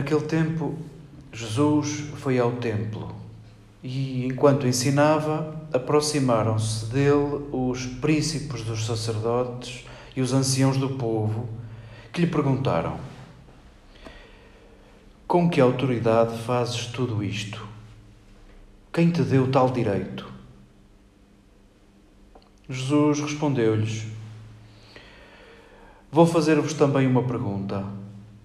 Naquele tempo, Jesus foi ao templo e, enquanto ensinava, aproximaram-se dele os príncipes dos sacerdotes e os anciãos do povo, que lhe perguntaram: Com que autoridade fazes tudo isto? Quem te deu tal direito? Jesus respondeu-lhes: Vou fazer-vos também uma pergunta,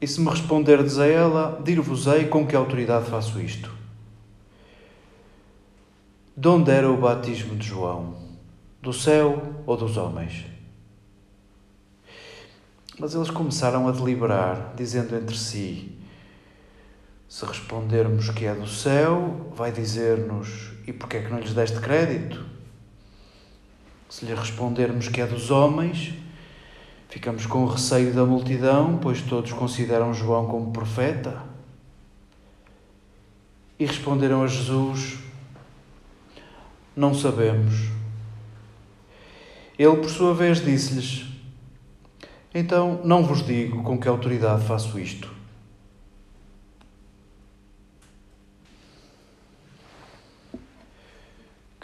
e se me responderdes a ela, dir-vos-ei com que autoridade faço isto. De onde era o batismo de João? Do céu ou dos homens? Mas eles começaram a deliberar, dizendo entre si: Se respondermos que é do céu, vai dizer-nos: E porquê é que não lhes deste crédito? Se lhe respondermos que é dos homens, ficamos com o receio da multidão, pois todos consideram João como profeta. E responderam a Jesus: não sabemos. Ele, por sua vez, disse-lhes: Então não vos digo com que autoridade faço isto.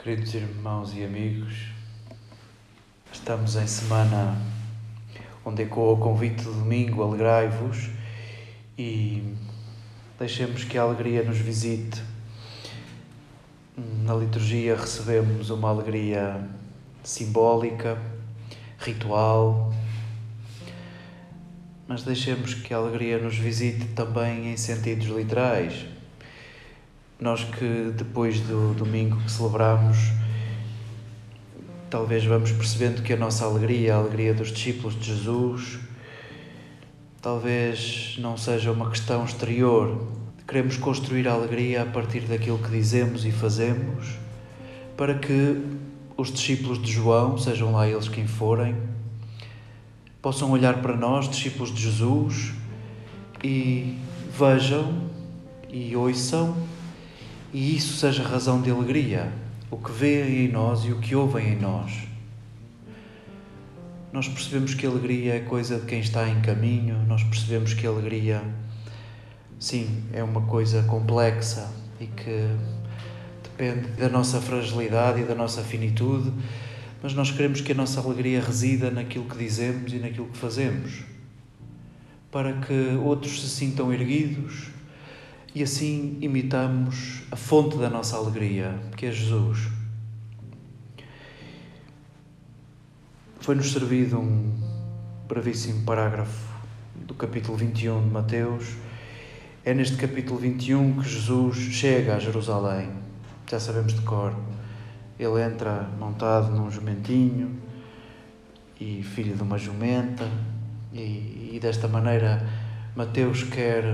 Queridos irmãos e amigos, estamos em semana onde ecoa o convite do domingo, alegrai-vos e deixemos que a alegria nos visite na liturgia recebemos uma alegria simbólica, ritual, mas deixemos que a alegria nos visite também em sentidos literais. Nós que depois do domingo que celebramos, talvez vamos percebendo que a nossa alegria, a alegria dos discípulos de Jesus, talvez não seja uma questão exterior, Queremos construir a alegria a partir daquilo que dizemos e fazemos, para que os discípulos de João, sejam lá eles quem forem, possam olhar para nós, discípulos de Jesus, e vejam e ouçam, e isso seja razão de alegria, o que veem em nós e o que ouvem em nós. Nós percebemos que a alegria é coisa de quem está em caminho, nós percebemos que a alegria sim, é uma coisa complexa e que depende da nossa fragilidade e da nossa finitude, mas nós queremos que a nossa alegria resida naquilo que dizemos e naquilo que fazemos, para que outros se sintam erguidos e assim imitamos a fonte da nossa alegria, que é Jesus. Foi-nos servido um brevíssimo parágrafo do capítulo 21 de Mateus é neste capítulo 21 que Jesus chega a Jerusalém. Já sabemos de cor. Ele entra montado num jumentinho e filho de uma jumenta, e, e desta maneira Mateus quer,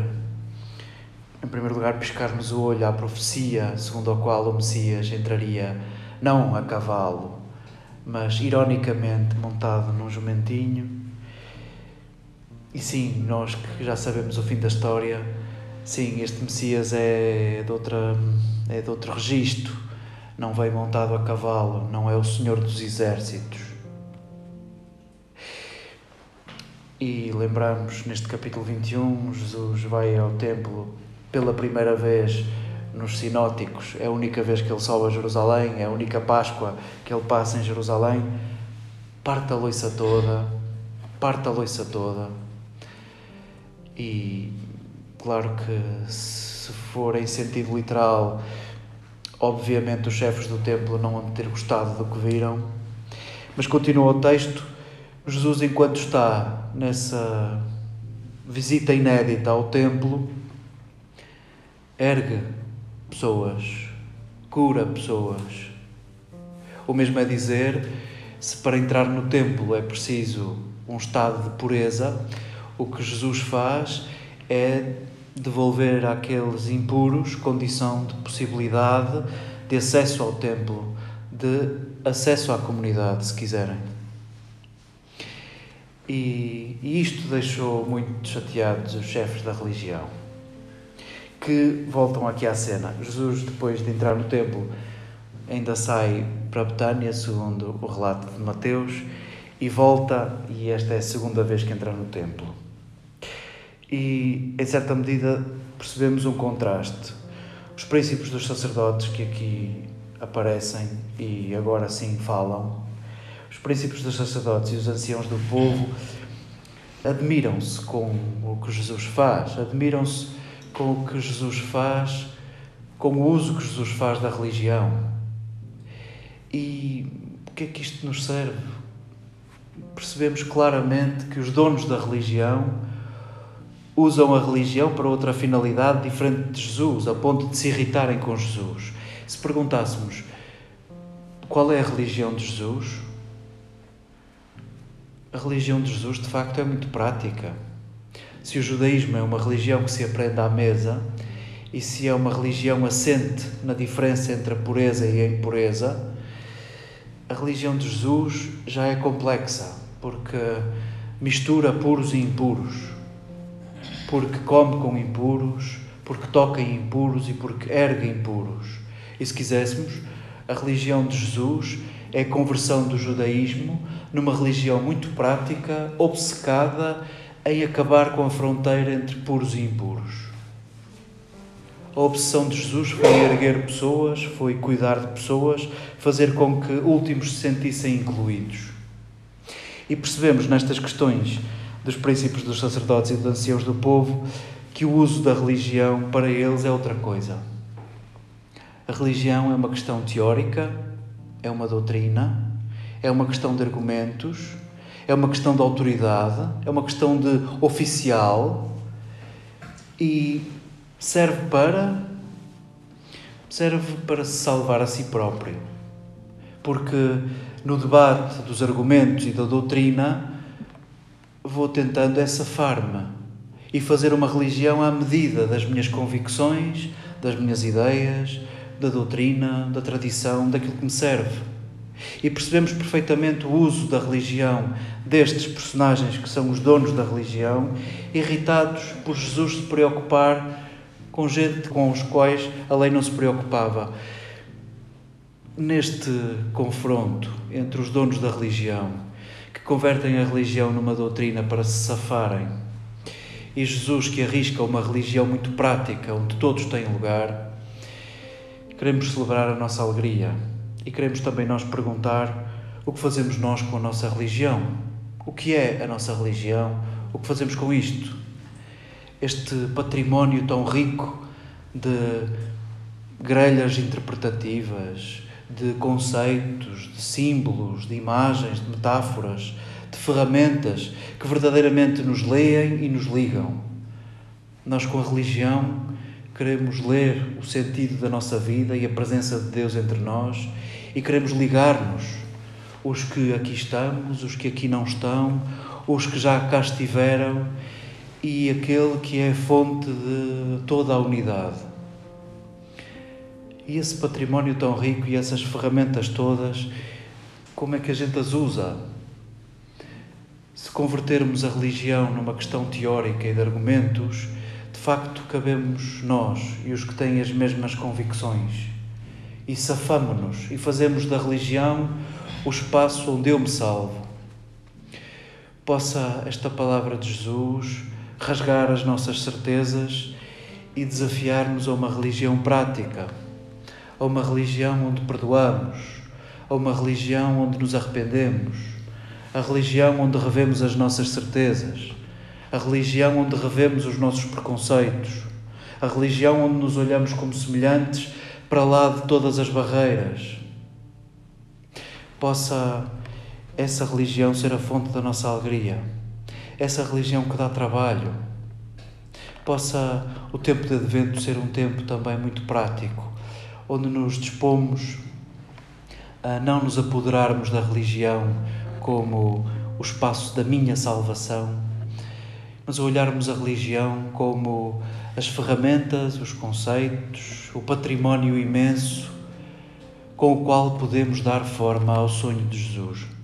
em primeiro lugar, piscar-nos o olho à profecia segundo a qual o Messias entraria não a cavalo, mas ironicamente montado num jumentinho. E sim, nós que já sabemos o fim da história, Sim, este Messias é de, outra, é de outro registro. Não veio montado a cavalo, não é o Senhor dos Exércitos. E lembramos neste capítulo 21, Jesus vai ao templo pela primeira vez nos sinóticos, é a única vez que ele sobe a Jerusalém, é a única Páscoa que ele passa em Jerusalém. Parte a loiça toda, parte a loiça toda. E Claro que, se for em sentido literal, obviamente os chefes do templo não vão ter gostado do que viram, mas continua o texto. Jesus, enquanto está nessa visita inédita ao templo, ergue pessoas, cura pessoas. O mesmo é dizer, se para entrar no templo é preciso um estado de pureza, o que Jesus faz é devolver àqueles impuros condição de possibilidade de acesso ao templo, de acesso à comunidade, se quiserem. E, e isto deixou muito chateados os chefes da religião, que voltam aqui à cena. Jesus, depois de entrar no templo, ainda sai para Betânia, segundo o relato de Mateus, e volta, e esta é a segunda vez que entra no templo. e, em certa medida, percebemos um contraste. Os princípios dos sacerdotes que aqui aparecem e agora sim falam, os princípios dos sacerdotes e os anciãos do povo admiram-se com o que Jesus faz, admiram-se com o que Jesus faz, com o uso que Jesus faz da religião. E o que é que isto nos serve? Percebemos claramente que os donos da religião usam a religião para outra finalidade diferente de Jesus, a ponto de se irritarem com Jesus. Se perguntássemos qual é a religião de Jesus, a religião de Jesus, de facto, é muito prática. Se o judaísmo é uma religião que se aprende à mesa, e se é uma religião assente na diferença entre a pureza e a impureza, a religião de Jesus já é complexa, porque mistura puros e impuros, porque come com impuros, porque toca em impuros e porque ergue impuros. E se quiséssemos, a religião de Jesus é a conversão do judaísmo numa religião muito prática, obcecada em acabar com a fronteira entre puros e impuros. A obsessão de Jesus foi erguer pessoas, foi cuidar de pessoas, fazer com que últimos se sentissem incluídos. E percebemos nestas questões dos princípios dos sacerdotes e dos anciãos do povo que o uso da religião para eles é outra coisa. A religião é uma questão teórica, é uma doutrina, é uma questão de argumentos, é uma questão de autoridade, é uma questão de oficial e serve para serve para se salvar a si próprio. Porque no debate dos argumentos e da doutrina vou tentando essa safar-me e fazer uma religião à medida das minhas convicções, das minhas ideias, da doutrina, da tradição, daquilo que me serve. E percebemos perfeitamente o uso da religião destes personagens que são os donos da religião, irritados por Jesus se preocupar com gente com os quais a lei não se preocupava. Neste confronto entre os donos da religião, que convertem a religião numa doutrina para se safarem, e Jesus que arrisca uma religião muito prática, onde todos têm lugar, queremos celebrar a nossa alegria e queremos também nós perguntar o que fazemos nós com a nossa religião. O que é a nossa religião? O que fazemos com isto? Este património tão rico de grelhas interpretativas, de conceitos, de símbolos, de imagens, de metáforas, de ferramentas que verdadeiramente nos leem e nos ligam. Nós, com a religião, queremos ler o sentido da nossa vida e a presença de Deus entre nós e queremos ligar-nos, os que aqui estamos, os que aqui não estão, os que já cá estiveram e aquele que é fonte de toda a unidade. E esse património tão rico e essas ferramentas todas, como é que a gente as usa? Se convertermos a religião numa questão teórica e de argumentos, facto cabemos nós e os que têm as mesmas convicções e safamo-nos e fazemos da religião o espaço onde eu me salvo. Possa esta palavra de Jesus rasgar as nossas certezas e desafiar-nos a uma religião prática, a uma religião onde perdoamos, a uma religião onde nos arrependemos, a religião onde revemos as nossas certezas, a religião onde revemos os nossos preconceitos, a religião onde nos olhamos como semelhantes para lá de todas as barreiras. Possa essa religião ser a fonte da nossa alegria, essa religião que dá trabalho. Possa o tempo de advento ser um tempo também muito prático, onde nos dispomos a não nos apoderarmos da religião como o espaço da minha salvação, mas olharmos a religião como as ferramentas, os conceitos, o património imenso com o qual podemos dar forma ao sonho de Jesus.